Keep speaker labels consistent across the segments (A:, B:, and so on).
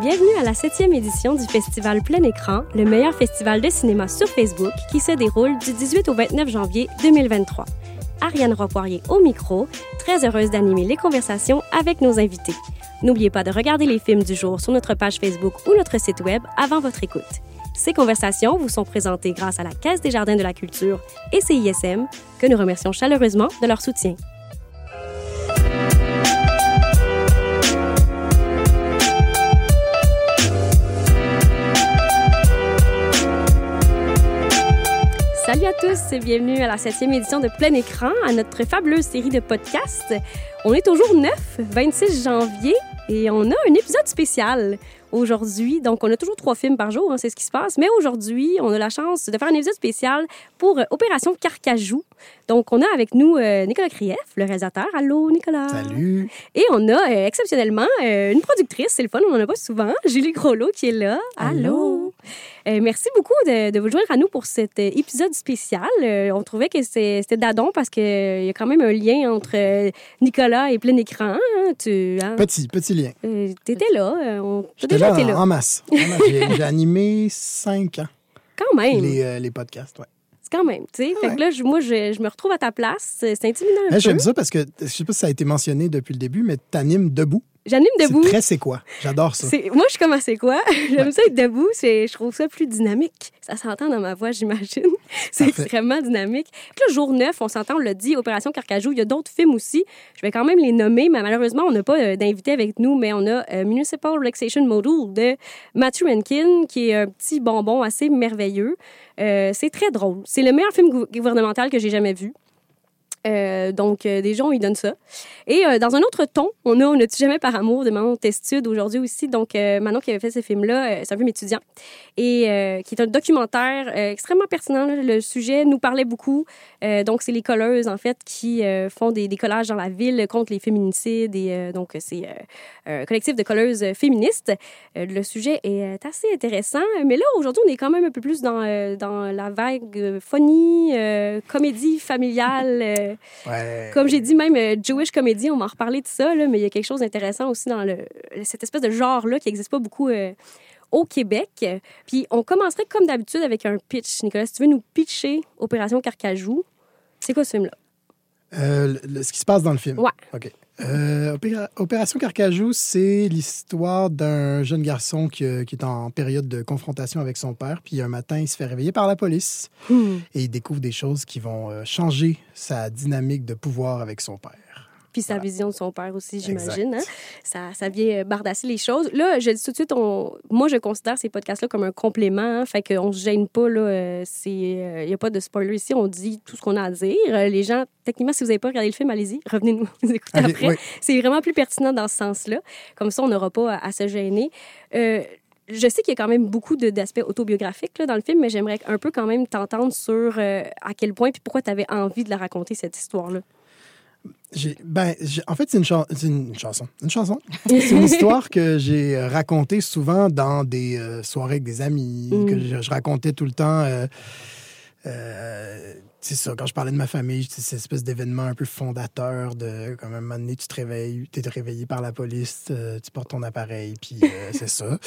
A: Bienvenue à la septième édition du festival Plein Écran, le meilleur festival de cinéma sur Facebook qui se déroule du 18 au 29 janvier 2023. Ariane Ropoirier au micro, très heureuse d'animer les conversations avec nos invités. N'oubliez pas de regarder les films du jour sur notre page Facebook ou notre site web avant votre écoute. Ces conversations vous sont présentées grâce à la Caisse des Jardins de la Culture et CISM, que nous remercions chaleureusement de leur soutien. Salut à tous et bienvenue à la septième édition de Plein Écran, à notre fabuleuse série de podcasts. On est au jour 9, 26 janvier, et on a un épisode spécial aujourd'hui. Donc, on a toujours trois films par jour, hein, c'est ce qui se passe. Mais aujourd'hui, on a la chance de faire un épisode spécial pour euh, Opération Carcajou. Donc, on a avec nous euh, Nicolas Krief, le réalisateur. Allô, Nicolas?
B: Salut.
A: Et on a euh, exceptionnellement une productrice, c'est le fun, on n'en a pas souvent, Julie Groslo qui est là. Allô? Merci beaucoup de, vous joindre à nous pour cet épisode spécial. on trouvait que c'était d'adon parce qu'il y a quand même un lien entre Nicolas et plein écran. Hein,
B: tu, hein. Petit, petit lien.
A: tu étais là. On,
B: en masse. J'ai animé cinq ans.
A: Quand même.
B: Les, euh, les podcasts, ouais.
A: C'est quand même, tu sais. Fait que là, moi, je, je, me retrouve à ta place. C'est intimidant un
B: J'aime ça parce que, je sais pas si ça a été mentionné depuis le début, mais tu animes debout.
A: J'anime debout.
B: C'est très c'est quoi? J'adore ça.
A: Moi, je suis comme c'est quoi? J'aime ça être debout. Je trouve ça plus dynamique. Ça s'entend dans ma voix, j'imagine. C'est extrêmement dynamique. Puis le jour 9, on s'entend, on l'a dit, Opération Carcajou. Il y a d'autres films aussi. Je vais quand même les nommer, mais malheureusement, on n'a pas euh, d'invité avec nous, mais on a euh, Municipal Relaxation Module de Matthew Rankin, qui est un petit bonbon assez merveilleux. Euh, c'est très drôle. C'est le meilleur film gouvernemental que j'ai jamais vu. Euh, donc, euh, des gens, ils donnent ça. Et euh, dans un autre ton, on a On ne tue jamais par amour de Manon Testude aujourd'hui aussi? Donc, Manon qui avait fait ce film-là, c'est un film étudiant et qui est un documentaire extrêmement pertinent. Le sujet nous parlait beaucoup. donc, c'est les colleuses, en fait, qui font des, collages dans la ville contre les féminicides. Et donc, c'est un collectif de colleuses féministes. le sujet est assez intéressant. Mais là, aujourd'hui, on est quand même un peu plus dans, dans la vague funny, comédie familiale. Comme j'ai dit, même euh, Jewish Comedy, on m'a reparlé de ça, là, mais il y a quelque chose d'intéressant aussi dans le, cette espèce de genre-là qui n'existe pas beaucoup euh, au Québec. Puis on commencerait comme d'habitude avec un pitch. Nicolas, si tu veux nous pitcher Opération Carcajou, c'est quoi ce film-là?
B: Euh, ce qui se passe dans le film.
A: Ouais.
B: OK. Euh, Opération Carcajou, c'est l'histoire d'un jeune garçon qui, euh, qui, est en période de confrontation avec son père. Puis un matin, il se fait réveiller par la police hmm. et il découvre des choses qui vont euh, changer sa dynamique de pouvoir avec son père
A: puis sa vision de son père aussi, j'imagine. Hein? Ça, ça vient euh, bardasser les choses. Là, je dis tout de suite, on... moi, je considère ces podcasts-là comme un complément. Hein? Fait qu'on ne se gêne pas. Il n'y euh, a pas de spoiler ici. On dit tout ce qu'on a à dire. Euh, les gens, techniquement, si vous n'avez pas regardé le film, allez-y. Revenez nous écouter après. C'est vraiment plus pertinent dans ce sens-là. Comme ça, on n'aura pas à, se gêner. je sais qu'il y a quand même beaucoup d'aspects autobiographiques là, dans le film, mais j'aimerais un peu quand même t'entendre sur à quel point puis pourquoi tu avais envie de la raconter, cette histoire-là
B: ben, en fait, c'est une, une, chanson. Une chanson. c'est une histoire que j'ai racontée souvent dans des euh, soirées avec des amis, mm. que je, racontais tout le temps. Euh, euh, c'est ça, quand je parlais de ma famille, c'est cette espèce d'événement un peu fondateur de, comme un moment donné, tu te réveilles, tu es réveillé par la police, tu portes ton appareil, puis c'est ça.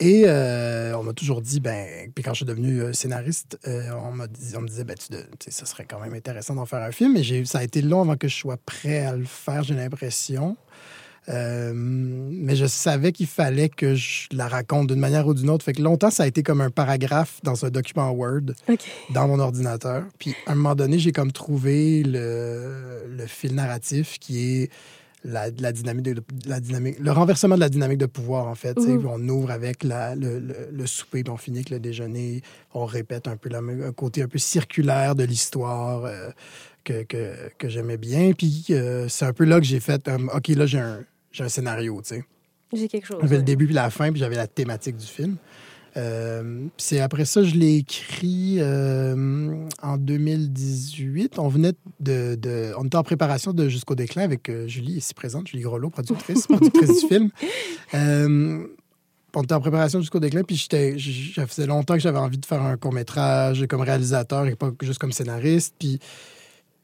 B: Et euh, on m'a toujours dit, ben, puis quand je suis devenu euh, scénariste, euh, on, m'a dit, on me disait, ben, tu, sais, ça serait quand même intéressant d'en faire un film. Mais ça a été long avant que je sois prêt à le faire, j'ai l'impression. mais je savais qu'il fallait que je la raconte d'une manière ou d'une autre. Fait que longtemps, ça a été comme un paragraphe dans un document Word dans mon ordinateur. Puis à un moment donné, j'ai comme trouvé le, le fil narratif qui est la, dynamique de, la dynamique, le renversement de la dynamique de pouvoir, en fait. Mhm. On ouvre avec la, le, le, souper, puis on finit avec le déjeuner. On répète un peu le un côté un peu circulaire de l'histoire euh, que, que, que j'aimais bien. Puis euh, c'est un peu là que j'ai fait, OK, là, j'ai un, un, scénario, tu sais.
A: J'ai quelque chose.
B: J'avais le début puis la fin, puis j'avais la thématique du film. Euh, c'est après ça, je l'ai écrit euh, en 2018. On venait de, de, On était en préparation de Jusqu'au déclin avec euh, Julie, ici présente, Julie Grelot, productrice, productrice du film. on était en préparation jusqu'au déclin, puis ça faisait longtemps que j'avais envie de faire un court-métrage comme réalisateur et pas juste comme scénariste. Puis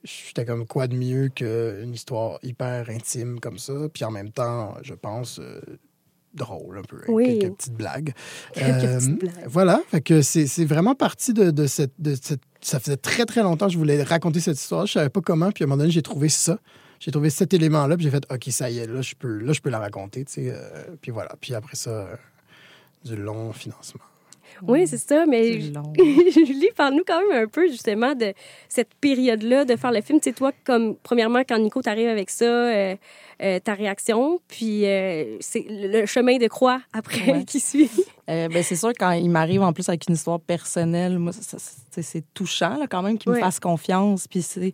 B: j'étais comme quoi de mieux qu'une histoire hyper intime comme ça? Puis en même temps, je pense drôle un peu, avec quelques petites blagues.
A: Quelques
B: Euh,
A: petites blagues.
B: Voilà, fait que c'est c'est vraiment parti de, de cette, de cette- Ça faisait très, très longtemps que je voulais raconter cette histoire. Je savais pas comment, puis à un moment donné, j'ai trouvé ça. J'ai trouvé cet élément-là, puis j'ai fait, OK, ça y est, là, je peux, là, je peux la raconter, tu sais. euh, puis voilà. Puis après ça, euh, du long financement.
A: Oui, c'est ça, mais. Julie, parle-nous quand même un peu justement de cette période-là de faire le film. Tu sais, toi, comme premièrement, quand Nico t'arrive avec ça, euh, euh, ta réaction, puis euh, c'est le chemin de croix après
C: Ouais.
A: qui suit.
C: Ben, c'est sûr, quand il m'arrive en plus avec une histoire personnelle, moi, c'est c'est touchant là, quand même qu'il
A: Ouais.
C: me fasse confiance. Puis c'est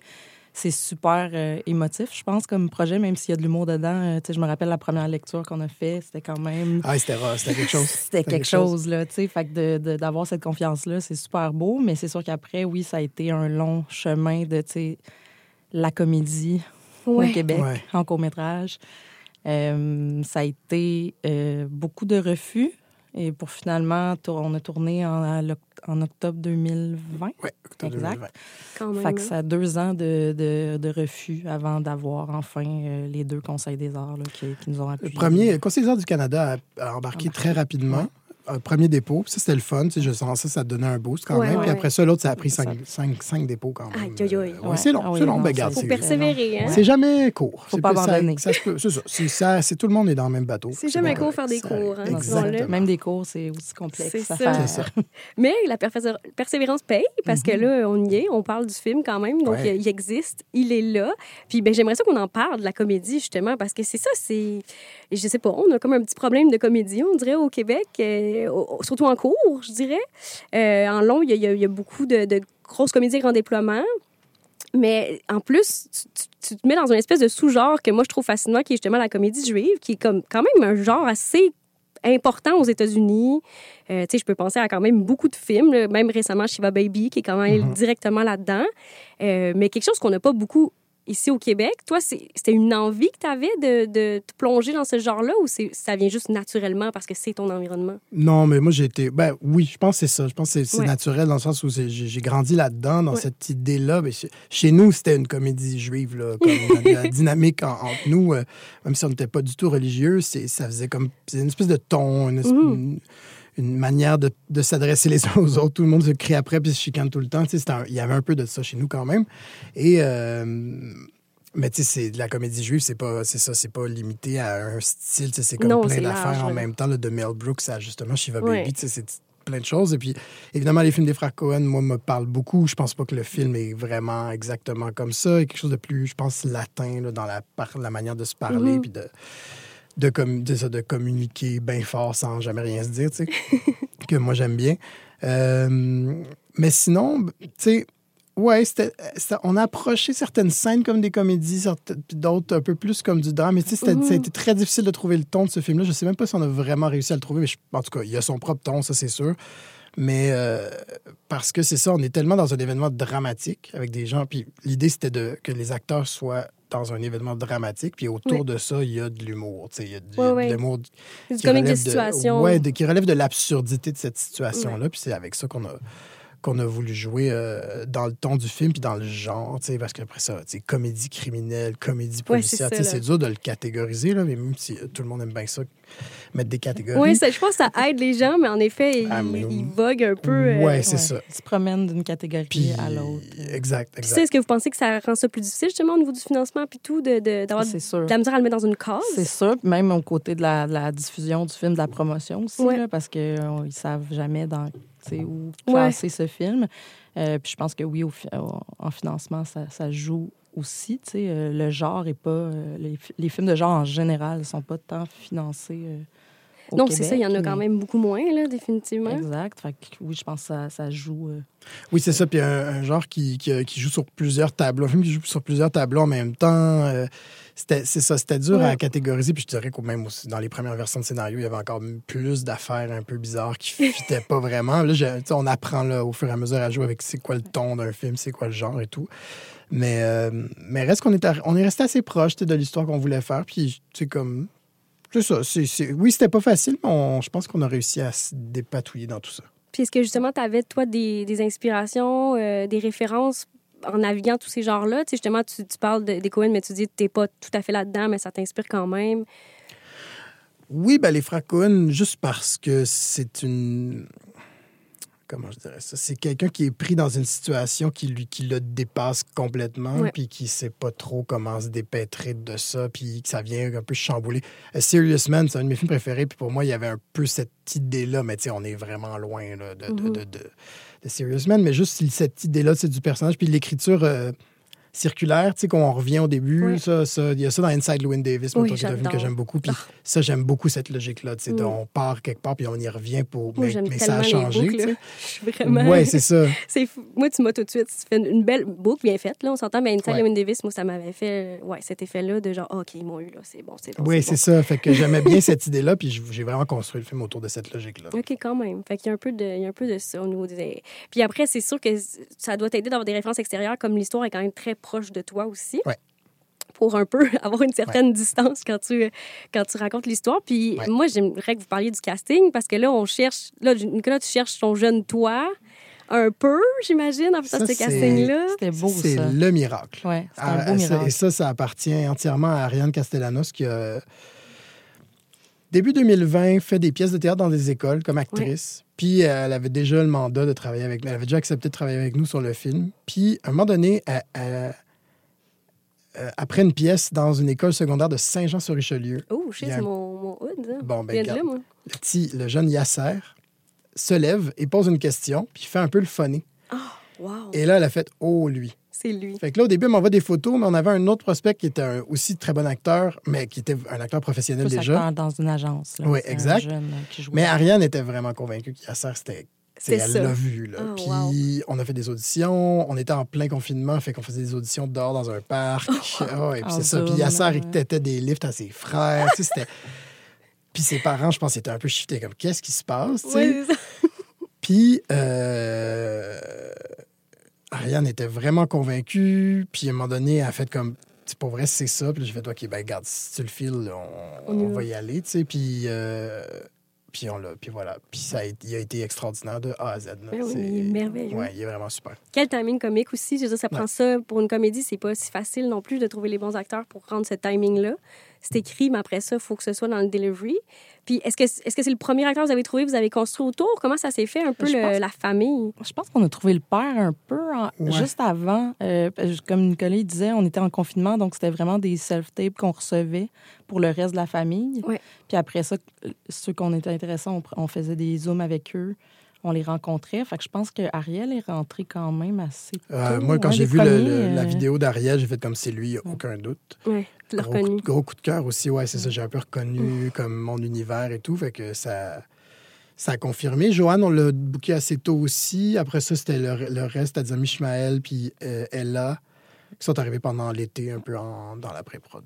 C: c'est super euh, émotif, je pense, comme projet, même s'il y a de l'humour dedans. Euh, tu sais, je me rappelle la première lecture qu'on a fait, c'était quand même.
B: Ah, c'était rare, c'était quelque chose.
C: C'était quelque chose, là, tu sais. Fait que d'avoir cette confiance-là, c'est super beau. Mais c'est sûr qu'après, oui, ça a été un long chemin de, tu sais, la comédie
A: Ouais.
C: au Québec
B: Ouais.
C: en court-métrage. Euh, ça a été euh, beaucoup de refus. Et pour finalement, tour- on a tourné en, en octobre 2020.
B: Ouais, octobre
C: Exact.
B: 2020.
A: Quand même.
C: Fait que
A: hein.
C: ça a deux ans de, de, de refus avant d'avoir enfin euh, les deux conseils des arts là, qui, qui nous ont
B: Le
C: appuyés.
B: premier, le Conseil des arts du Canada a, a embarqué très rapidement. Un premier dépôt. Ça, c'était le fun. Tu sais, je sens ça, ça donnait un boost quand
A: Ouais,
B: même.
A: ouais,
B: Puis après ça, l'autre, ça a pris
C: C'est
B: cinq, cinq, cinq dépôts quand même.
A: Aïe, aïe, aïe.
B: Ouais,
C: Ouais.
B: c'est long,
C: Ah oui,
B: c'est long.
C: non,
B: Ben,
A: Faut
B: c'est-
A: persévérer, hein?
B: C'est jamais court.
C: Faut
B: C'est
C: pas abandonner.
B: Ça, c'est ça. C'est tout le monde est dans le même bateau.
A: C'est jamais court faire des cours, hein.
B: Exactement.
C: Même des cours, c'est aussi complexe
A: C'est
C: à faire.
B: Ça.
A: Mais la persévérance paye parce que là, on y est, on parle du film quand même, donc
B: Mhm.
A: Il, existe, il est là. Puis ben, j'aimerais ça qu'on en parle de la comédie justement parce que c'est ça, c'est, je sais pas, on a comme un petit problème de comédie, on dirait au Québec, euh, surtout en cours, je dirais. Euh, en long, il y, a- y y beaucoup de, de grosses comédies grand déploiement. Mais en plus, tu, te mets dans une espèce de sous-genre que moi je trouve fascinant, qui est justement la comédie juive, qui est comme quand même un genre assez important aux États-Unis. Euh, tu sais, je peux penser à quand même beaucoup de films, là, même récemment Shiva Baby, qui est quand même
B: Mhm.
A: directement là-dedans. Euh, mais quelque chose qu'on n'a pas beaucoup ici au Québec. Toi, c'était une envie que tu avais de, de te plonger dans ce genre-là ou ça vient juste naturellement parce que c'est ton environnement?
B: Non, mais moi, j'ai été. Ben oui, je pense que c'est ça. Je pense que c'est
A: Ouais.
B: naturel dans le sens où j'ai grandi là-dedans, dans
A: Ouais.
B: cette idée-là. Chez, nous, c'était une comédie juive, là, comme la, la dynamique en- entre nous, euh, même si on n'était pas du tout religieux, ça faisait comme. C'est une espèce de ton, une, espèce- une, une manière de, de s'adresser les uns aux autres. Tout le monde se crie après puis se chicane tout le temps. Tu sais, un- Il y avait un peu de ça chez nous quand même. Et. euh, mais tu sais, c'est de la comédie juive, c'est pas, c'est ça, c'est pas limité à un style, tu sais, c'est comme
A: Non,
B: plein d'affaires en même temps, là, de Mel Brooks à justement Shiva
A: Ouais.
B: Baby, tu sais, c'est plein de choses. Et puis, évidemment, les films des frères Cohen, moi, me parlent beaucoup. Je pense pas que le film est vraiment exactement comme ça. Il y a quelque chose de plus, je pense, latin là, dans la, la manière de se parler,
A: Mhm.
B: puis de, de, com- de, ça, de communiquer bien fort sans jamais rien se dire, tu sais, que moi, j'aime bien. Euh, mais sinon, tu sais, Ouais, on a approché certaines scènes comme des comédies, d'autres un peu plus comme du drame. Mais tu sais, c'était-
A: Mhm.
B: ça a été très difficile de trouver le ton de ce film-là. Je sais même pas si on a vraiment réussi à le trouver, mais je- en tout cas, il a son propre ton, ça c'est sûr. Mais euh, parce que c'est ça, on est tellement dans un événement dramatique avec des gens. Puis l'idée, c'était de, que les acteurs soient dans un événement dramatique. Puis autour
A: Oui.
B: de ça, il y a de l'humour. Il y a, du-
A: Ouais, ouais.
B: de l'humour qui
A: de
B: ouais, de- qui relève de l'absurdité de cette situation-là. Puis c'est avec ça qu'on a qu'on a voulu jouer euh, dans le ton du film puis dans le genre, tu sais, parce qu'après ça, tu sais, comédie criminelle, comédie policière, c'est dur de le catégoriser, là, mais même si euh, tout le monde aime bien ça, mettre des catégories.
A: Oui, je pense que ça aide les gens, mais en effet, ils,
B: Ah, mais-
A: ils voguent un peu. euh,
B: Ouais, c'est
C: Ouais.
B: ça.
C: Ils se promènent d'une catégorie
B: Puis,
C: à l'autre.
B: exact, exact.
A: est-ce que vous pensez que ça rend ça plus difficile, justement, au niveau du financement, puis tout, de- de- d'avoir de,
C: C'est sûr.
A: la misère à le mettre dans une case?
C: C'est sûr, puis même au côté de la, de la diffusion du film, de la promotion aussi,
A: Ouais.
C: là, parce qu'ils ne savent jamais dans, où classer ce film. Euh, puis je pense que oui, au en financement, ça, ça joue aussi. Euh, le genre est pas. euh, les, les films de genre en général ne sont pas tant financés. Euh, au
A: non, c'est ça, il y en a quand même beaucoup moins, là, définitivement.
C: Exact. Fait que oui, je pense que ça, ça joue. euh,
B: Oui, c'est ça. Puis un, un genre qui, qui, qui joue sur plusieurs tableaux, un film qui joue sur plusieurs tableaux en même temps. euh, c'était, c'est ça, c'était dur
A: Ouais.
B: à catégoriser. Puis je dirais qu'au même aussi, dans les premières versions de scénario, il y avait encore plus d'affaires un peu bizarres qui ne fitaient pas vraiment. Là, je- tu sais, on apprend là, au fur et à mesure à jouer avec c'est quoi le ton d'un film, c'est quoi le genre et tout. Mais, euh, mais reste qu'on est, on est resté assez proche tu sais, de l'histoire qu'on voulait faire. Puis, c'est comme. C'est ça. c'est- oui, c'était pas facile, mais on- je pense qu'on a réussi à se dépatouiller dans tout ça.
A: Puis est-ce que, justement, tu avais, toi, des, des inspirations, euh, des références en naviguant tous ces genres-là? Tu sais, justement, tu, tu parles de- des Cohen, mais tu dis que tu n'es pas tout à fait là-dedans, mais ça t'inspire quand même.
B: Oui, ben, les fracounes, juste parce que c'est une comment je dirais ça, c'est quelqu'un qui est pris dans une situation qui lui qui le dépasse complètement, puis qui sait pas trop comment se dépêtrer de ça, puis que ça vient un peu chambouler. A Serious Man, c'est un de mes films préférés, puis pour moi, il y avait un peu cette idée-là, mais tu sais, on est vraiment loin de, de, de, de, Serious Man, mais juste cette idée-là, c'est du personnage, puis l'écriture. Euh, circulaire, tu sais, qu'on revient au début. Ça, ça, il y a ça dans Inside Llewyn Davis, oui, un film que j'aime beaucoup. Puis ah. ça, j'aime beaucoup cette logique-là. Tu sais, mm. on part quelque part, puis on y revient pour.
A: Mais, ça a changé.
B: vraiment. Oui, c'est ça.
A: Moi, tu m'as tout de suite fait une belle boucle bien faite. Là, on s'entend, mais Inside Llewyn Davis, moi, ça m'avait fait ouais, cet effet-là de genre, OK, ils m'ont eu, là, c'est bon, c'est bon.
B: Oui, c'est ça. Fait que j'aimais bien cette idée-là, puis j'ai vraiment construit le film autour de cette logique-là.
A: OK, quand même. Fait qu'il y a un peu de, il y a un peu de ça au niveau des. Puis après, c'est sûr que ça doit t'aider d'avoir des références extérieures, comme l'histoire est quand même très proche de toi aussi pour un peu avoir une certaine distance quand tu, quand tu racontes l'histoire. Puis moi, j'aimerais que vous parliez du casting parce que là, on cherche. Là, Nicolas, tu cherches ton jeune toi un peu, j'imagine, en faisant ce casting-là.
C: C'était beau, ça.
B: C'est le miracle.
C: Ouais, un beau miracle.
B: Et ça, ça appartient entièrement à Ariane Castellanos qui a, début 2020, fait des pièces de théâtre dans des écoles comme actrice. Puis elle avait déjà le mandat de travailler avec nous. Elle avait déjà accepté de travailler avec nous sur le film. Puis à un moment donné, elle euh, après une pièce dans une école secondaire de Saint-Jean-sur-Richelieu.
A: Oh, je sais, mon, mon hood. Hein.
B: Bon, ben, là, moi. Le, petit, le jeune Yasser se lève et pose une question, puis fait un peu le funny.
A: Oh, wow.
B: Et là, elle a fait Oh, lui.
A: C'est lui.
B: Fait que là, au début, on m'envoie des photos, mais on avait un autre prospect qui était un, aussi très bon acteur, mais qui était un acteur professionnel Plus déjà.
C: Acteur dans une agence.
B: Oui, exact. mais Ariane était vraiment convaincue qu'Yasser, c'était elle l'a vu. Là. Oh, puis on a fait des auditions. On était en plein confinement, fait qu'on faisait des auditions dehors dans un parc. Oh, et puis c'est ça. Puis Yasser, il têtait des lifts à ses frères. puis ses parents, je pense, étaient un peu shiftés comme qu'est-ce qui se passe? puis euh... Ariane était vraiment convaincue. Puis à un moment donné, elle a fait comme pour vrai, c'est ça. Puis j'ai fait, OK, ben, regarde, si tu le files, on, va y aller, tu sais. Puis euh, puis on l'a, puis voilà. Puis ça a, il a été extraordinaire de A à Z.
A: Ben oui, il est merveilleux.
B: Oui, il est vraiment super.
A: Quel timing comique aussi. Je veux dire, ça prend ça pour une comédie, c'est pas si facile non plus de trouver les bons acteurs pour rendre ce timing-là c'est écrit, mais après ça, il faut que ce soit dans le delivery. Puis est-ce que est-ce que c'est le premier acteur que vous avez trouvé, vous avez construit autour? Comment ça s'est fait un peu la famille?
C: Je pense qu'on a trouvé le père un peu juste avant. Euh, comme Nicolas disait, on était en confinement, donc c'était vraiment des self-tapes qu'on recevait pour le reste de la famille. Puis après ça, ceux qu'on était intéressants, on, on faisait des zooms avec eux on les rencontrait. Fait que je pense qu'Ariel est rentré quand même assez
B: euh, moi, quand j'ai vu la euh, vidéo d'Ariel, j'ai fait comme c'est lui, aucun doute.
A: Oui, tu l'as reconnu.
B: gros coup de cœur aussi, ouais, c'est ça. J'ai un peu reconnu comme mon univers et tout. Fait que ça, ça a confirmé. Joanne, on l'a booké assez tôt aussi. Après ça, c'était le, reste, c'est-à-dire Mishmael puis euh, Ella, qui sont arrivés pendant l'été, un peu dans la pré-prod.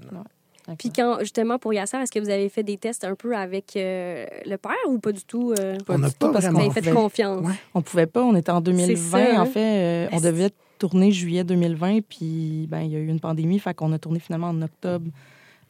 A: Puis quand, justement, pour Yasser, est-ce que vous avez fait des tests un peu avec euh, le père ou pas du tout?
B: Euh? on n'a pas
A: parce
B: qu'on
A: avait fait confiance.
C: On pouvait pas. On était en 2020. en hein? fait, euh, on devait tourner juillet 2020, puis ben, il y a eu une pandémie, fait qu'on a tourné finalement en octobre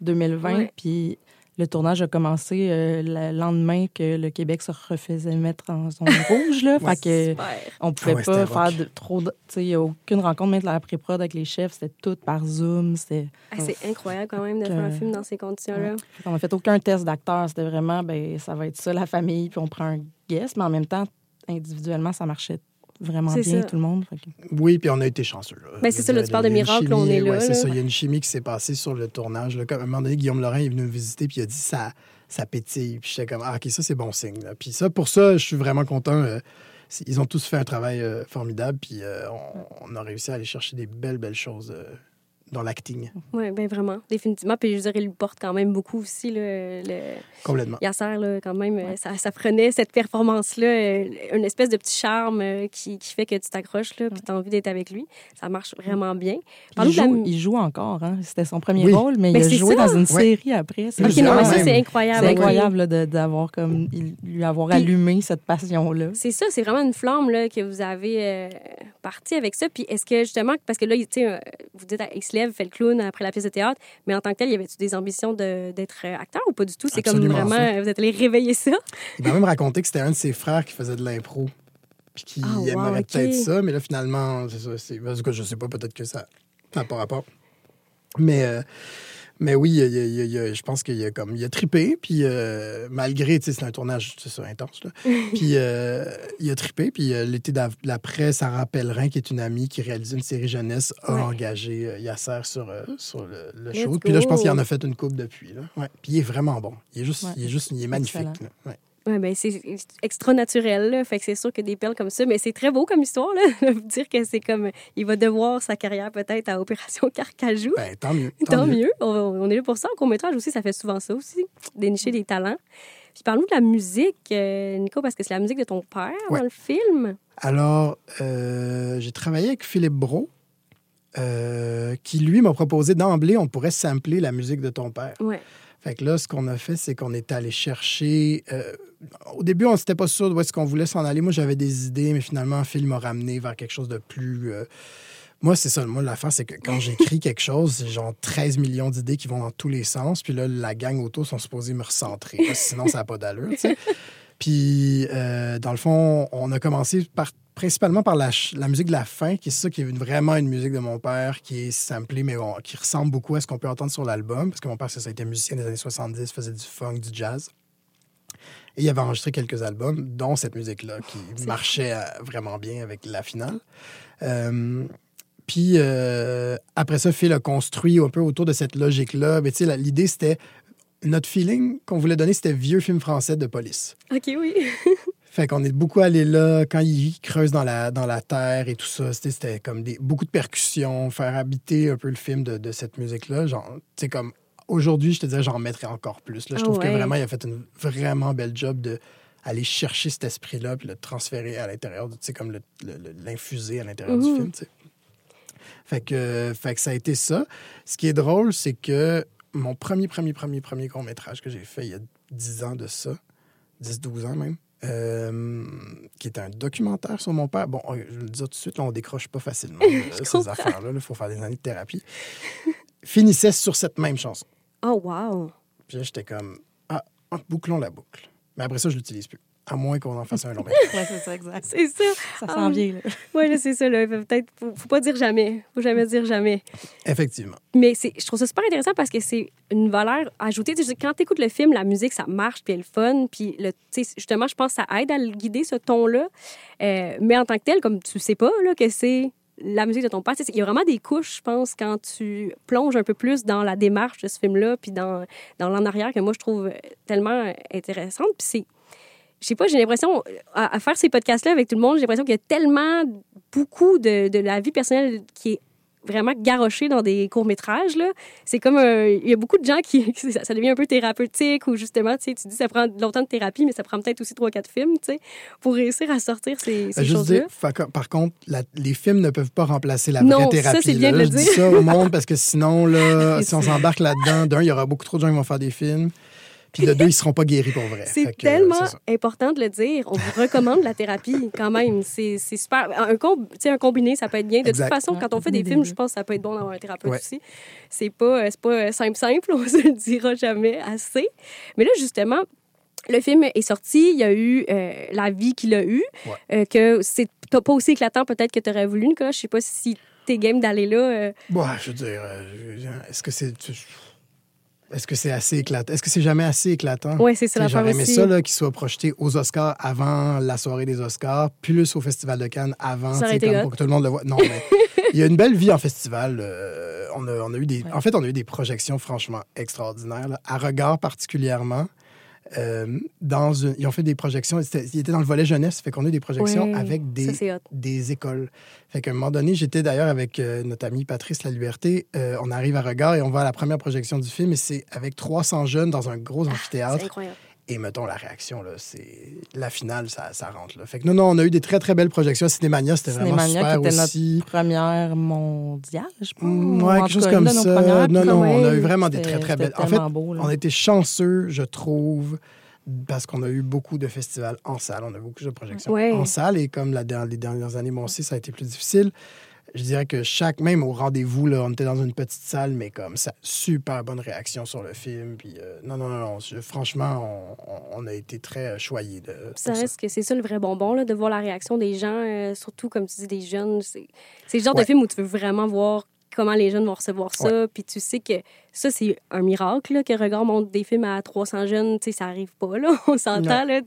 C: 2020. Puis le tournage a commencé euh, le lendemain que le Québec se refaisait mettre en zone rouge. Là, fait que on pouvait ah pas faire de, trop de... Il n'y a aucune rencontre, même la pré-prod avec les chefs, c'était tout par Zoom. C'était...
A: Ah, c'est incroyable quand même de faire un film dans ces conditions-là.
C: On n'a fait aucun test d'acteur. C'était vraiment, ben ça va être ça, la famille, puis on prend un guest. Mais en même temps, individuellement, ça marchait vraiment bien, tout le monde.
B: Oui, puis on a été chanceux.
A: Ben, c'est ça, là, tu parles de miracle, on est là.
B: c'est ça. Il y a une chimie qui s'est passée sur le tournage. Là. À un moment donné, Guillaume Laurent est venu me visiter, puis il a dit ça, ça pétille. Puis j'étais comme, ah, OK, ça, c'est bon signe. Puis ça, pour ça, je suis vraiment content. Euh, ils ont tous fait un travail euh, formidable, puis euh, on, on, a réussi à aller chercher des belles, belles choses dans l'acting.
A: Oui, bien vraiment, définitivement. Puis je dirais, il lui porte quand même beaucoup aussi. le...
B: Complètement.
A: Yasser, là, quand même, ça, ça, prenait cette performance-là, euh, une espèce de petit charme euh, qui, qui fait que tu t'accroches, là, puis tu as envie d'être avec lui. Ça marche vraiment bien.
C: Il joue, il joue, encore, hein? C'était son premier rôle, mais, il a joué dans une série après.
A: C'est c'est incroyable.
C: C'est incroyable d'avoir comme, lui avoir allumé cette passion-là.
A: C'est ça, c'est vraiment une flamme là, que vous avez euh, partie avec ça. Puis est-ce que justement, parce que là, tu sais, vous dites à fait le clown après la pièce de théâtre, mais en tant que tel, y avait-tu des ambitions d'être acteur ou pas du tout? C'est comme vraiment, vous êtes allé réveiller ça?
B: Il m'a même raconté que c'était un de ses frères qui faisait de l'impro, puis qui ah, aimerait peut-être ça, mais là, finalement, c'est ça. je sais pas, peut-être que ça n'a pas rapport. Mais. Euh, Mais oui, je pense qu'il a comme il a trippé, puis euh, malgré, tu sais, c'est un tournage, ça, intense, là. puis euh, il a trippé, puis euh, l'été d'après, Sarah Pellerin, qui est une amie qui réalise une série jeunesse, a engagé Yasser sur, sur le, show. Puis là, je pense qu'il en a fait une coupe depuis, là. Ouais. Puis il est vraiment bon. Il est juste, il est juste, il est magnifique. Ouais.
A: Ben, c'est extra naturel, là. Fait que c'est sûr que des perles comme ça, mais c'est très beau comme histoire, là. dire que c'est comme. Il va devoir sa carrière peut-être à Opération Carcajou.
B: Ben, tant mieux.
A: Tant, mieux. On, est là pour ça. En court-métrage aussi, ça fait souvent ça aussi, dénicher des talents. Puis parle-nous de la musique, euh, Nico, parce que c'est la musique de ton père dans le film.
B: Alors, euh, j'ai travaillé avec Philippe Bro, euh, qui lui m'a proposé d'emblée, on pourrait sampler la musique de ton père.
A: Ouais.
B: Fait que là, ce qu'on a fait, c'est qu'on est allé chercher. Euh, au début, on n'était pas sûr d'où est-ce qu'on voulait s'en aller. Moi, j'avais des idées, mais finalement, Phil m'a ramené vers quelque chose de plus. Euh, moi, c'est ça. Moi, l'affaire, c'est que quand j'écris quelque chose, j'ai genre 13 millions d'idées qui vont dans tous les sens. Puis là, la gang autour sont supposés me recentrer. sinon, ça n'a pas d'allure. Puis, euh, dans le fond, on a commencé par principalement par la, musique de la fin, qui est ça qui est vraiment une musique de mon père, qui est samplée, mais qui ressemble beaucoup à ce qu'on peut entendre sur l'album, parce que mon père, ça, a été musicien des années 70, faisait du funk, du jazz. Et il avait enregistré quelques albums, dont cette musique-là, qui marchait vraiment bien avec la finale. Euh, puis euh, après ça, Phil a construit un peu autour de cette logique-là. Mais tu sais, l'idée, c'était notre feeling qu'on voulait donner, c'était vieux film français de police.
A: OK, oui.
B: Fait qu'on est beaucoup allé là quand ils creusent dans la, dans la terre et tout ça. C'était comme des, beaucoup de percussions, faire habiter un peu le film de, de cette musique-là. Genre, tu comme aujourd'hui, je te dirais, j'en mettrais encore plus. Là. Je trouve que vraiment, il a fait une vraiment belle job de aller chercher cet esprit-là puis le transférer à l'intérieur, tu sais, comme l'infuser à l'intérieur du film, tu sais. Fait que, fait que ça a été ça. Ce qui est drôle, c'est que mon premier, premier, premier, premier court-métrage que j'ai fait il y a 10 ans de ça, 10-12 ans même, euh, qui est un documentaire sur mon père. Bon, je vais le dire tout de suite, là, on décroche pas facilement euh, ces affaires-là. Il faut faire des années de thérapie. Finissait sur cette même chanson.
A: Oh, wow!
B: Puis j'étais comme, ah, bouclons la boucle. Mais après ça, je l'utilise plus. À moins qu'on en fasse un long métrage.
C: oui, c'est ça, exact.
A: C'est ça.
C: Ça s'en vient, là.
A: Oui, c'est ça. Là. Peut-être, faut, faut pas dire jamais. Faut jamais dire jamais.
B: Effectivement.
A: Mais c'est, je trouve ça super intéressant parce que c'est une valeur ajoutée. quand tu écoutes le film, la musique, ça marche, puis elle est fun. Puis, le, justement, je pense que ça aide à guider ce ton-là. Euh, mais en tant que tel, comme tu sais pas là, que c'est la musique de ton père. Il y a vraiment des couches, je pense, quand tu plonges un peu plus dans la démarche de ce film-là, puis dans, dans l'en arrière, que moi, je trouve tellement intéressante. Puis c'est je sais pas, j'ai l'impression, à, faire ces podcasts-là avec tout le monde, j'ai l'impression qu'il y a tellement beaucoup de, de, la vie personnelle qui est vraiment garoché dans des courts-métrages. Là. C'est comme... il y a beaucoup de gens qui... Ça, devient un peu thérapeutique ou justement, tu sais, tu dis ça prend longtemps de thérapie, mais ça prend peut-être aussi trois, quatre films, tu sais, pour réussir à sortir ces, ces choses-là.
B: Par contre, les films ne peuvent pas remplacer la vraie thérapie. ça, c'est bien de le dire. Je dis ça au monde parce que sinon, là, si on s'embarque là-dedans, d'un, il y aura beaucoup trop de gens qui vont faire des films. Puis de deux, ils ne seront pas guéris pour vrai.
A: C'est tellement important de le dire. On vous recommande la thérapie quand même. C'est super. Un, un combiné, ça peut être bien. De toute façon, quand on fait des films, je pense que ça peut être bon d'avoir un thérapeute aussi. C'est pas, pas simple, simple. On se le dira jamais assez. Mais là, justement, le film est sorti, il y a eu euh, la vie qu'il a eue, euh, que c'est pas aussi éclatant peut-être que tu aurais voulu, Nicolas. Je sais pas si t'es game d'aller là. Euh...
B: je veux dire, est-ce que c'est est-ce que c'est assez éclatant? Est-ce que c'est jamais assez éclatant?
A: Oui, c'est ça la
B: J'aurais aimé ça qu'il soit projeté aux Oscars avant la soirée des Oscars, plus au Festival de Cannes avant,
A: ça comme
B: pour que tout le monde le voit. Non, mais il y a une belle vie en festival. Euh, on, a, on, a, eu des, En fait, on a eu des projections franchement extraordinaires, à regard particulièrement. Euh, dans ils ont fait des projections. Ils étaient dans le volet jeunesse, fait qu'on a eu des projections avec des, des écoles. Fait qu'à un moment donné, j'étais d'ailleurs avec euh, notre ami Patrice La Liberté. Euh, on arrive à Regard et on va à la première projection du film et c'est avec 300 jeunes dans un gros ah, amphithéâtre.
A: C'est incroyable.
B: Et mettons, la réaction, là, c'est la finale, ça, ça rentre. Là. Fait que non, non, on a eu des très, très belles projections. Cinémania, c'était vraiment super
C: qui était
B: aussi.
C: Notre première mondiale, je pense.
B: Mm, ouais, quelque chose comme ça. Non, non, on a eu vraiment des très, très belles. En fait, on a été chanceux, je trouve, parce qu'on a eu beaucoup de festivals en salle. On a eu beaucoup de projections en salle. Et comme la, les dernières années, moi aussi, ça a été plus difficile je dirais que chaque, même au rendez-vous, là, on était dans une petite salle, mais comme ça, super bonne réaction sur le film. Puis euh, non, non, non, franchement, on, a été très euh, choyés. De,
A: ça reste que c'est ça le vrai bonbon, là, de voir la réaction des gens, euh, surtout comme tu dis, des jeunes. C'est le genre de film où tu veux vraiment voir comment les jeunes vont recevoir ça. Puis tu sais que ça, c'est un miracle, là, que Regard monte des films à 300 jeunes. Tu sais, ça arrive pas, là. On s'entend, là.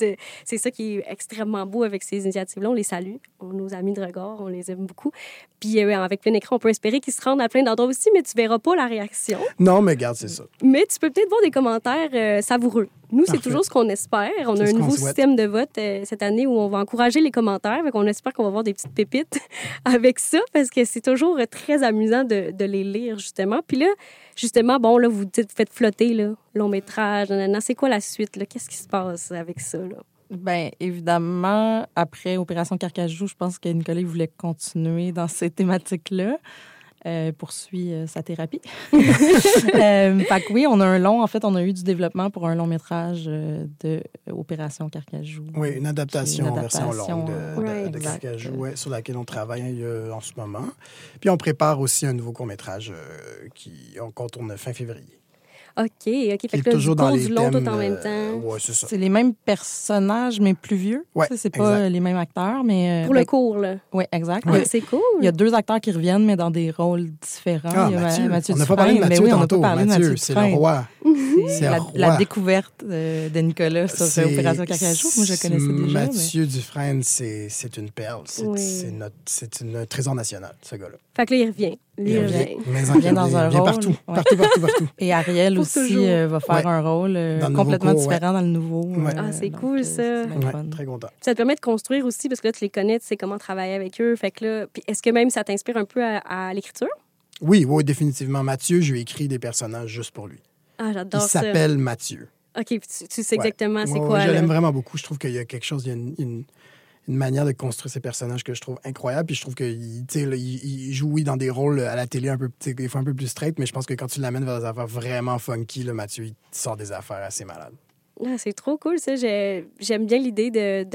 A: C'est ça qui est extrêmement beau avec ces initiatives-là. On les salue. On, nos amis de Regard, on les aime beaucoup. Puis euh, avec plein écran, on peut espérer qu'ils se rendent à plein d'endroits aussi, mais tu verras pas la réaction.
B: Non, mais regarde, c'est ça.
A: Mais tu peux peut-être voir des commentaires euh, savoureux. Nous, c'est toujours ce qu'on espère. On a un nouveau système de vote euh, cette année où on va encourager les commentaires. On espère qu'on va avoir des petites pépites avec ça parce que c'est toujours très amusant de, de, les lire, justement. Puis là, justement, bon, là, vous dites, vous faites flotter, là, long métrage, c'est quoi la suite, là? Qu'est-ce qui se passe avec ça, là?
C: Bien, évidemment, après Opération Carcajou, je pense que Nicolas voulait continuer dans ces thématiques-là. Euh, poursuit euh, sa thérapie. euh, fait que oui, on a un long, en fait, on a eu du développement pour un long métrage de Opération Carcajou.
B: Oui, une adaptation, une adaptation version longue de, de, Carcajou, ouais, sur laquelle on travaille en ce moment. Puis on prépare aussi un nouveau court-métrage qui, on tourne fin février.
A: OK, OK. Fait que toujours dans les du long tout en même temps.
B: Euh, ouais, c'est ça.
C: C'est les mêmes personnages, mais plus vieux.
B: Ouais,
C: c'est pas les mêmes acteurs, mais...
A: Euh, Pour le ben, cours, là.
C: Oui, exact.
A: Ouais. C'est cool.
C: Il y a deux acteurs qui reviennent, mais dans des rôles différents.
B: Ah,
C: il y a
B: Mathieu.
C: Mathieu
B: on n'a pas parlé de Mathieu
C: mais oui,
B: tantôt.
C: on n'a pas parlé
B: Mathieu,
C: de Mathieu
B: c'est le roi.
C: C'est la, la, découverte de, de Nicolas sur Opération Carcajou. Moi, je connaissais déjà.
B: Mathieu mais... Dufresne, c'est une perle. C'est oui. un trésor national, ce gars-là.
A: Fait que là, il revient. Lui, il revient.
C: Mais il vient dans un rôle.
B: Partout, partout, partout, partout.
C: Et Ariel aussi euh, va faire un rôle euh, complètement cours, différent dans le nouveau.
B: Ouais.
A: Ah, c'est cool, ça.
B: très content.
A: Ça te permet de construire aussi, parce que là, tu les connais, tu sais comment travailler avec eux. Fait que là, est-ce que même ça t'inspire un peu à, à l'écriture?
B: Oui, oui, définitivement. Mathieu, je lui ai écrit des personnages juste pour lui.
A: Ah, j'adore
B: ça. Il s'appelle Mathieu.
A: OK, tu, tu sais exactement c'est
B: ouais,
A: quoi.
B: je l'aime vraiment beaucoup. Je trouve qu'il y a quelque chose, il y a une, une, une, manière de construire ces personnages que je trouve incroyable. Puis je trouve qu'il il, il joue, dans des rôles à la télé un peu, des fois un peu plus straight, mais je pense que quand tu l'amènes vers des affaires vraiment funky, là, Mathieu, il sort des affaires assez malades.
A: Ah, c'est trop cool, ça. J'aime bien l'idée d'aller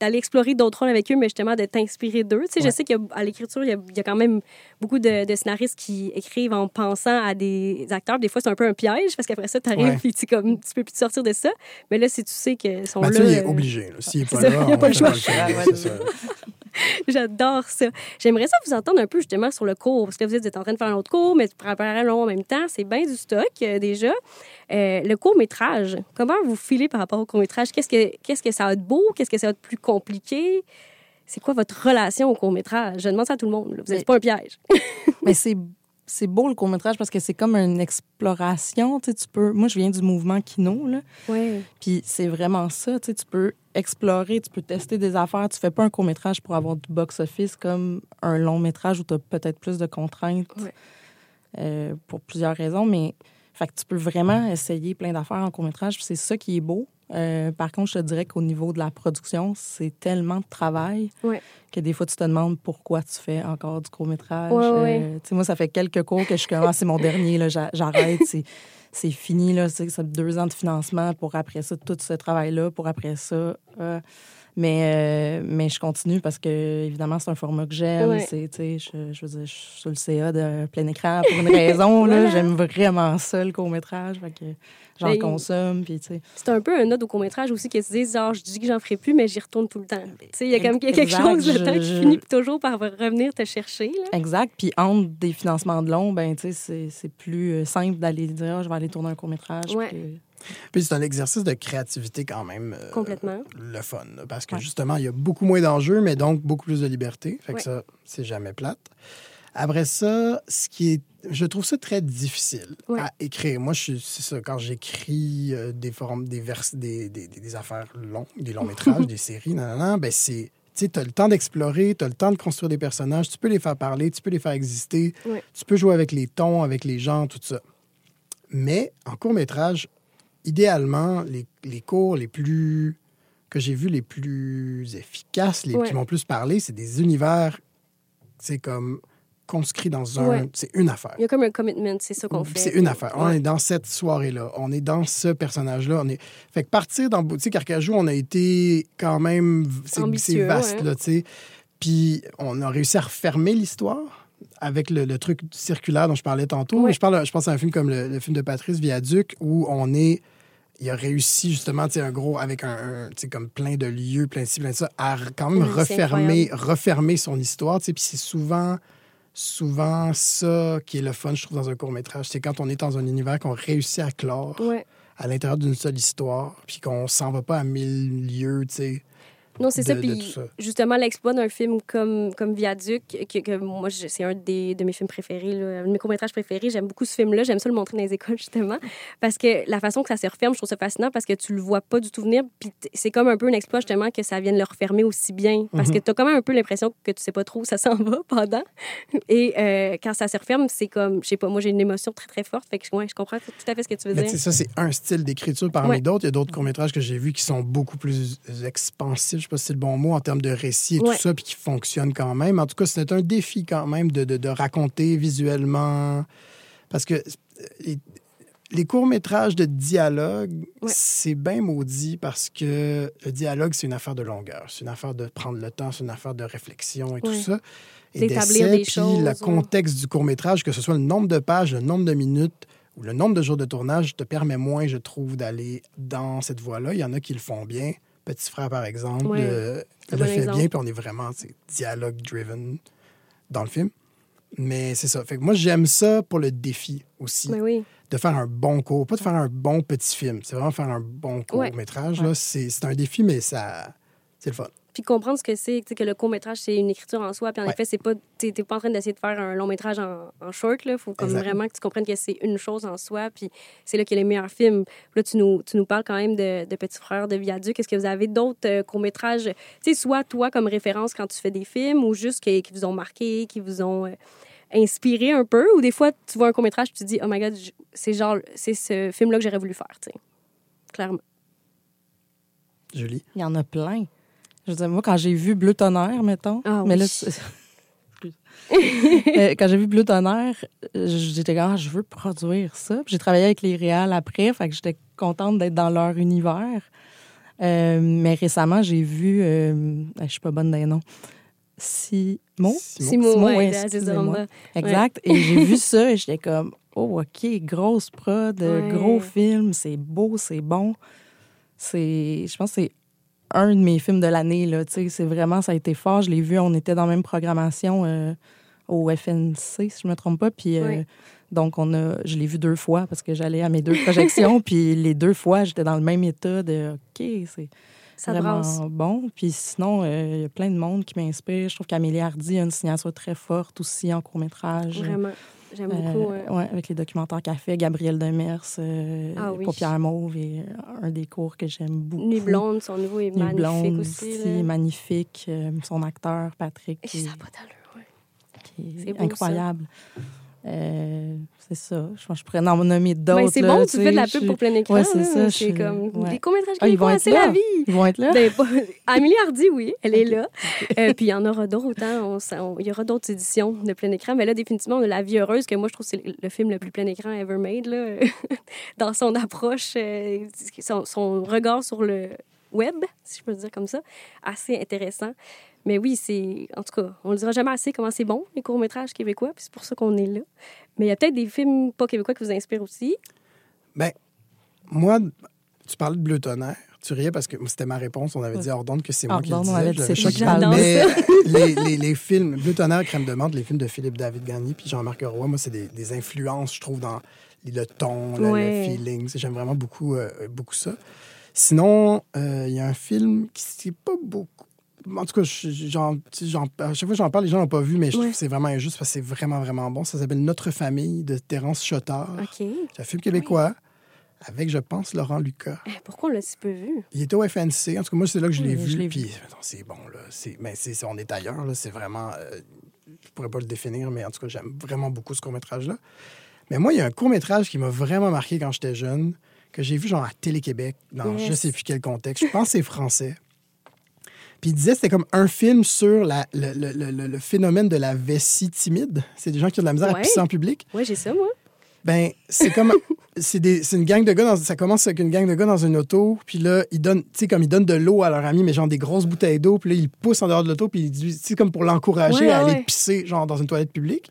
A: de, explorer d'autres rôles avec eux, mais justement de t'inspirer d'eux. Tu sais,
B: Ouais.
A: Je sais qu'à l'écriture, il, il, y a quand même beaucoup de, de, scénaristes qui écrivent en pensant à des acteurs. Des fois, c'est un peu un piège parce qu'après ça, tu arrives
B: Ouais.
A: et tu, comme, tu peux plus te sortir de ça. Mais là, si tu sais qu'ils sont
B: Mathieu,
A: là.
B: il est
A: euh,
B: obligé. S'il n'est pas
A: ça,
B: là,
A: il y a pas le choix. J'adore ça. J'aimerais ça vous entendre un peu justement sur le cours, parce que vous êtes en train de faire un autre cours, mais tu prépares un long en même temps. C'est bien du stock euh, déjà. Euh, le court-métrage, comment vous filez par rapport au court-métrage? Qu'est-ce que, qu'est-ce que ça a de beau? Qu'est-ce que ça a de plus compliqué? C'est quoi votre relation au court-métrage? Je demande ça à tout le monde. là. Vous n'êtes pas un piège.
C: Mais c'est c'est beau le court métrage parce que c'est comme une exploration. Tu, sais, tu peux. Moi, je viens du mouvement kino là.
A: Oui.
C: Puis c'est vraiment ça. Tu, sais, tu peux explorer, tu peux tester des affaires. Tu fais pas un court métrage pour avoir du box office comme un long métrage où tu as peut-être plus de contraintes
A: Ouais.
C: euh, pour plusieurs raisons. Mais fait que tu peux vraiment essayer plein d'affaires en court métrage. C'est ça qui est beau. Euh, par contre, je te dirais qu'au niveau de la production, c'est tellement de travail
A: Ouais.
C: que des fois, tu te demandes pourquoi tu fais encore du court-métrage.
A: Ouais.
C: Euh, moi, ça fait quelques cours que je commence, c'est mon dernier, j'arrête, c'est, fini, là, c'est deux ans de financement pour après ça, tout ce travail-là, pour après ça. euh, mais, euh, mais je continue parce que, évidemment, c'est un format que j'aime.
A: Ouais.
C: C'est, je, je veux dire, je suis sur le CA de plein écran pour une raison. là. J'aime vraiment ça, le court-métrage. J'en
A: Ben,
C: consomme, puis.
A: C'est un peu un note au court-métrage aussi que tu dis, genre, je dis que j'en ferai plus, mais j'y retourne tout le temps. Sais, il y a comme quelque
C: Exact,
A: chose de
C: je-
A: temps qui
C: je-
A: finit toujours par revenir te chercher. Là.
C: Exact. Puis entre des financements de long, ben, c'est, c'est plus euh, simple d'aller dire, Ah, je vais aller tourner un court-métrage.
A: Ouais.
C: puis-
B: Puis c'est un exercice de créativité quand même. euh,
A: Complètement.
B: Le fun. là, parce que
C: Ouais.
B: justement, il y a beaucoup moins d'enjeux, mais donc beaucoup plus de liberté. Fait que
A: Ouais.
B: ça, c'est jamais plate. Après ça, ce qui est. Je trouve ça très difficile
A: Ouais.
B: à écrire. Moi, je c'est ça, quand j'écris euh, des formes, des, vers, des, des, affaires longues, des longs métrages, des séries, non, ben c'est. Tu as le temps d'explorer, tu as le temps de construire des personnages, tu peux les faire parler, tu peux les faire exister, tu peux jouer avec les tons, avec les gens, tout ça. Mais en court-métrage, idéalement, les, les cours les plus que j'ai vus les plus efficaces, les
A: Ouais.
B: qui m'ont plus parlé, c'est des univers, c'est comme conscrits dans un...
A: Ouais.
B: C'est une affaire.
A: Il y a comme un commitment, c'est ça qu'on fait.
B: C'est une affaire. On est dans cette soirée-là. On est dans ce personnage-là. On est... Fait que partir dans Boutique Carcajou, on a été quand même... C'est vaste,
A: ouais.
B: là, tu sais. Puis on a réussi à refermer l'histoire avec le, le truc circulaire dont je parlais tantôt. Je, parle, je pense à un film comme le, le film de Patrice Viaduc où on est... Il a réussi justement, tu sais, un gros, avec un, comme plein de lieux, plein de ci, plein de ça, à quand même refermer, refermer son histoire, tu sais. Puis c'est souvent souvent ça qui est le fun, je trouve, dans un court-métrage. C'est quand on est dans un univers qu'on réussit à clore à l'intérieur d'une seule histoire, puis qu'on s'en va pas à mille lieux, tu sais.
A: Non, c'est ça. Puis justement, l'exploit d'un film comme, comme Viaduc, que, que moi, c'est un des, de mes films préférés, là, un de mes courts-métrages préférés. J'aime beaucoup ce film-là. J'aime ça le montrer dans les écoles, justement. Parce que la façon que ça se referme, je trouve ça fascinant parce que tu le vois pas du tout venir. Puis c'est comme un peu un exploit, justement, que ça vienne le refermer aussi bien. Parce que mhm. tu as quand même un peu l'impression que tu sais pas trop où ça s'en va pendant. Et euh, quand ça se referme, c'est comme, je sais pas, moi, j'ai une émotion très, très forte. Fait que ouais, je comprends tout à fait ce que tu veux dire.
B: Ça, c'est un style d'écriture parmi d'autres. Il y a d'autres courts-métrages que j'ai vus qui sont beaucoup plus expansifs sais pas si c'est le bon mot, en termes de récit et tout ça, puis qui fonctionne quand même. En tout cas, c'est un défi quand même de, de, raconter visuellement. Parce que euh, les, courts-métrages de dialogue, c'est bien maudit parce que le dialogue, c'est une affaire de longueur. C'est une affaire de prendre le temps, c'est une affaire de réflexion et tout ça.
A: Et d'établir des choses.
B: le contexte du court-métrage, que ce soit le nombre de pages, le nombre de minutes, ou le nombre de jours de tournage te permet moins, je trouve, d'aller dans cette voie-là. Il y en a qui le font bien. Petit Frère, par exemple, euh, le fait bien, puis on est vraiment dialogue-driven dans le film. Mais c'est ça. Fait que moi, j'aime ça pour le défi aussi. De faire un bon cours. Pas de faire un bon petit film. C'est vraiment faire un bon court-métrage. C'est un défi, mais ça c'est le fun
A: puis comprendre ce que c'est, que le court-métrage, c'est une écriture en soi. Puis en effet, c'est pas, t'es pas en train d'essayer de faire un long-métrage en, short, là. Faut comme vraiment que tu comprennes que c'est une chose en soi, puis c'est là qu'il y a les meilleurs films. là, tu nous, tu nous parles quand même de, de Petit Frère, de Viaduc. Est-ce que vous avez d'autres euh, courts-métrages, tu sais, soit toi comme référence quand tu fais des films, ou juste qui, qui vous ont marqué, qui vous ont... Euh, inspiré un peu? Ou des fois tu vois un court métrage tu te dis oh my god c'est genre c'est ce film là que j'aurais voulu faire tu sais clairement
B: Julie?
C: Il y en a plein je veux dire, moi, quand j'ai vu Bleu Tonnerre, mettons,
A: ah, mais là,
C: euh, quand j'ai vu Bleu Tonnerre, j'étais comme, ah, je veux produire ça. J'ai travaillé avec les réals après, fait que j'étais contente d'être dans leur univers. Euh, mais récemment, j'ai vu, euh, je suis pas bonne d'un nom, Simon.
A: Simon, Simon ouais,
C: Exact. Et j'ai vu ça et j'étais comme, oh, OK, grosse prod, gros film, c'est beau, c'est bon. C'est, je pense que c'est un de mes films de l'année. Là, c'est vraiment, ça a été fort. Je l'ai vu, on était dans la même programmation euh, au FNC, si je ne me trompe pas. Puis, euh, donc, on a, je l'ai vu deux fois parce que j'allais à mes deux projections. puis les deux fois, j'étais dans le même état de OK, c'est vraiment bon. Puis sinon, euh, il y a plein de monde qui m'inspire. Je trouve qu'Amélie Hardy a une signature très forte aussi en court-métrage.
A: Vraiment. J'aime beaucoup.
C: Euh, ouais, avec les documentaires qu'a fait Gabriel Demers, euh, ah, oui. Paupière Mauve, et un des cours que j'aime beaucoup.
A: Nuit Blonde, son nouveau est magnifique Blonde, aussi.
C: magnifique. Euh, son acteur, Patrick.
A: Et ça n'a pas d'allure,
C: C'est incroyable. Euh, c'est ça. Je, je pourrais en nommer ben, d'autres.
A: c'est bon, tu fais de la pub pour plein écran. Ouais, c'est ça. C'est comme des courts-métrages ah, c'est la vie.
C: Ils vont être là.
A: Ben, Amélie Hardy, oui, elle est là. Euh, puis il y en aura d'autres. Hein. il y aura d'autres éditions de plein écran. Mais là, définitivement, on a La vie heureuse, que moi, je trouve que c'est le film le plus plein écran ever made. Là. Dans son approche, euh, son, son regard sur le web, si je peux le dire comme ça, assez intéressant. Mais oui, c'est. En tout cas, on ne le dira jamais assez comment c'est bon, les courts-métrages québécois, puis c'est pour ça qu'on est là. Mais il y a peut-être des films pas québécois qui vous inspirent aussi.
B: Bien, moi, tu parlais de Bleu Tonnerre. Tu riais parce que c'était ma réponse. On avait dit hors que c'est moi qui le disais.
C: C'est
B: Mais les, les, les, films, Bleu Tonnerre, Crème de menthe, les films de Philippe David Gagné puis Jean-Marc Roy, moi, c'est des, des, influences, je trouve, dans le ton, le feeling. J'aime vraiment beaucoup, euh, beaucoup ça. Sinon, euh, il y a un film qui n'est pas beaucoup en tout cas, genre, à chaque fois que j'en parle, les gens n'ont pas vu, mais je trouve que c'est vraiment injuste parce que c'est vraiment, vraiment bon. Ça s'appelle Notre famille de Terence Chotard. C'est un film québécois. Avec, je pense, Laurent Lucas.
A: Eh, pourquoi on l'a si peu vu?
B: Il était au FNC. En tout cas, moi, c'est là que je l'ai vu. Puis, c'est bon, là. Mais c'est, on est ailleurs, là. C'est vraiment. Euh, je pourrais pas le définir, mais en tout cas, j'aime vraiment beaucoup ce court-métrage-là. Mais moi, il y a un court-métrage qui m'a vraiment marqué quand j'étais jeune, que j'ai vu genre à Télé-Québec, dans je je sais plus quel contexte. Je pense que c'est français. Puis il disait que c'était comme un film sur la, le, le, le, phénomène de la vessie timide. C'est des gens qui ont de la misère à pisser en public.
A: Oui, j'ai ça, moi.
B: Ben, c'est comme. c'est une gang de gars. Dans, ça commence avec une gang de gars dans une auto. Puis là, ils donnent, tu sais, comme ils donnent de l'eau à leur ami, mais genre des grosses bouteilles d'eau. Puis là, ils poussent en dehors de l'auto. Puis ils disent, comme pour l'encourager à aller pisser, genre dans une toilette publique.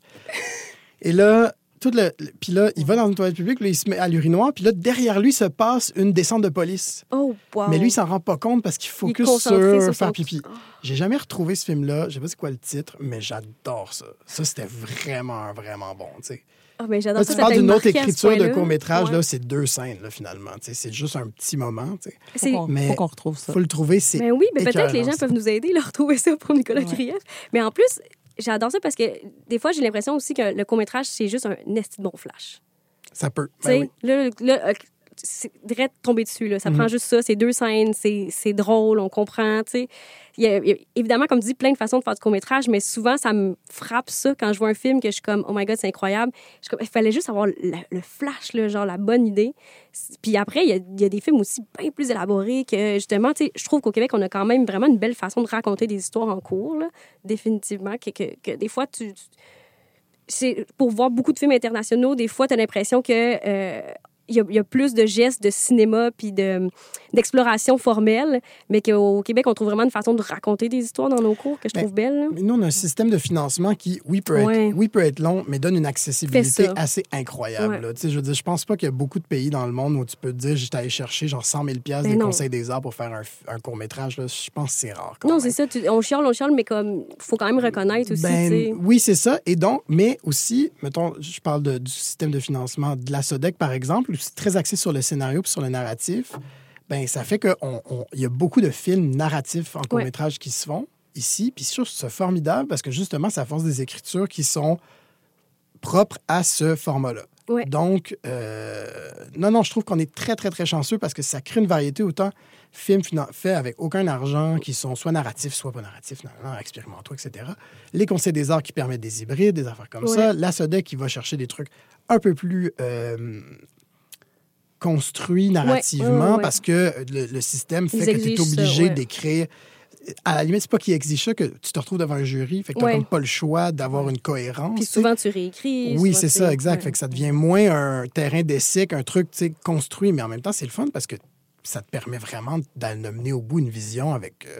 B: Et là, tout le, puis là, il va dans une toilette publique, là, il se met à l'urinoir, puis là, derrière lui se passe une descente de police.
A: Oh, wow.
B: Mais lui, il s'en rend pas compte parce qu'il focus sur, faire pipi. J'ai jamais retrouvé ce film-là. Je sais pas c'est quoi le titre, mais j'adore ça. Ça, c'était vraiment, vraiment bon, tu sais.
A: Ah, mais j'adore ça.
B: Tu parles d'une autre écriture de court-métrage, là, c'est deux scènes, là, finalement. C'est juste un petit moment.
C: Il faut qu'on retrouve ça.
B: faut le trouver, c'est.
A: Mais oui, mais peut-être que les gens peuvent nous aider à retrouver ça pour Nicolas ouais. Mais en plus, j'adore ça parce que des fois, j'ai l'impression aussi que le court-métrage, c'est juste un esti bon flash.
B: Ça peut. Ben oui.
A: là, là, c'est direct tomber dessus. Là. Ça prend mhm. juste ça, c'est deux scènes, c'est drôle, on comprend. Il y, a, évidemment, comme tu dis, plein de façons de faire du court-métrage, mais souvent, ça me frappe ça quand je vois un film que je suis comme, oh my God, c'est incroyable. il fallait juste avoir le, flash, là, genre la bonne idée. Puis après, il y, a, il y, a, des films aussi bien plus élaborés que, justement, je trouve qu'au Québec, on a quand même vraiment une belle façon de raconter des histoires en cours, là, définitivement, que, que, que, des fois, tu, c'est pour voir beaucoup de films internationaux, des fois, tu as l'impression que euh, il y, a plus de gestes de cinéma puis d'exploration formelle, mais qu'au Québec, on trouve vraiment une façon de raconter des histoires dans nos cours que je ben, trouve belle.
B: Mais nous, on a un système de financement qui, oui, peut, être, oui, peut être long, mais donne une accessibilité assez incroyable. Je veux dire, je pense pas qu'il y a beaucoup de pays dans le monde où tu peux te dire, j'étais allé chercher genre 100 000 ben des conseils des arts pour faire un, court-métrage. Je pense que c'est rare.
A: non, c'est ça. on chiale, on chiale, mais comme faut quand même reconnaître aussi. Ben,
B: oui, c'est ça. Et donc, mais aussi, mettons, je parle du système de financement de la SODEC, par exemple, très axé sur le scénario et sur le narratif, ben ça fait qu'il on, y a beaucoup de films narratifs en court-métrage qui se font ici. Puis sûr, c'est formidable parce que justement, ça force des écritures qui sont propres à ce format-là. Donc, euh, non, non, je trouve qu'on est très, très, très chanceux parce que ça crée une variété autant films faits avec aucun argent, qui sont soit narratifs, soit pas narratifs, non, non, expérimentaux, etc. Les conseils des arts qui permettent des hybrides, des affaires comme ça. La SODEC qui va chercher des trucs un peu plus euh, construit narrativement parce que le, système fait que tu es obligé d'écrire. À la limite, c'est pas qu'il exige ça, que tu te retrouves devant un jury, fait que tu pas le choix d'avoir une cohérence.
A: Puis souvent, tu réécris.
B: Oui, c'est ça, exact. Fait que ça devient moins un terrain d'essai qu'un truc construit, mais en même temps, c'est le fun parce que ça te permet vraiment d'amener au bout une vision avec euh,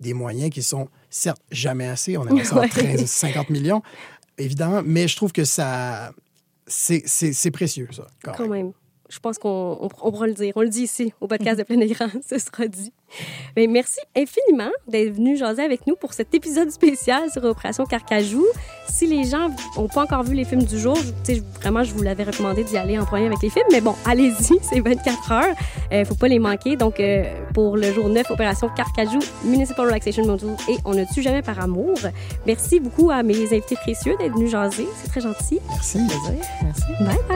B: des moyens qui sont, certes, jamais assez. On a ça 13, 50 millions, évidemment, mais je trouve que ça. C'est précieux, ça.
A: quand même je pense qu'on pourra le dire. On le dit ici, au podcast de plein écran, ce sera dit. Mais merci infiniment d'être venu jaser avec nous pour cet épisode spécial sur Opération Carcajou. Si les gens n'ont pas encore vu les films du jour, vraiment, je vous l'avais recommandé d'y aller en premier avec les films. Mais bon, allez-y, c'est 24 heures. Il euh, ne faut pas les manquer. Donc, euh, pour le jour 9, Opération Carcajou, Municipal Relaxation Module et On ne tue jamais par amour. Merci beaucoup à mes invités précieux d'être venus jaser. C'est très gentil.
B: Merci.
C: Merci.
A: Bye bye.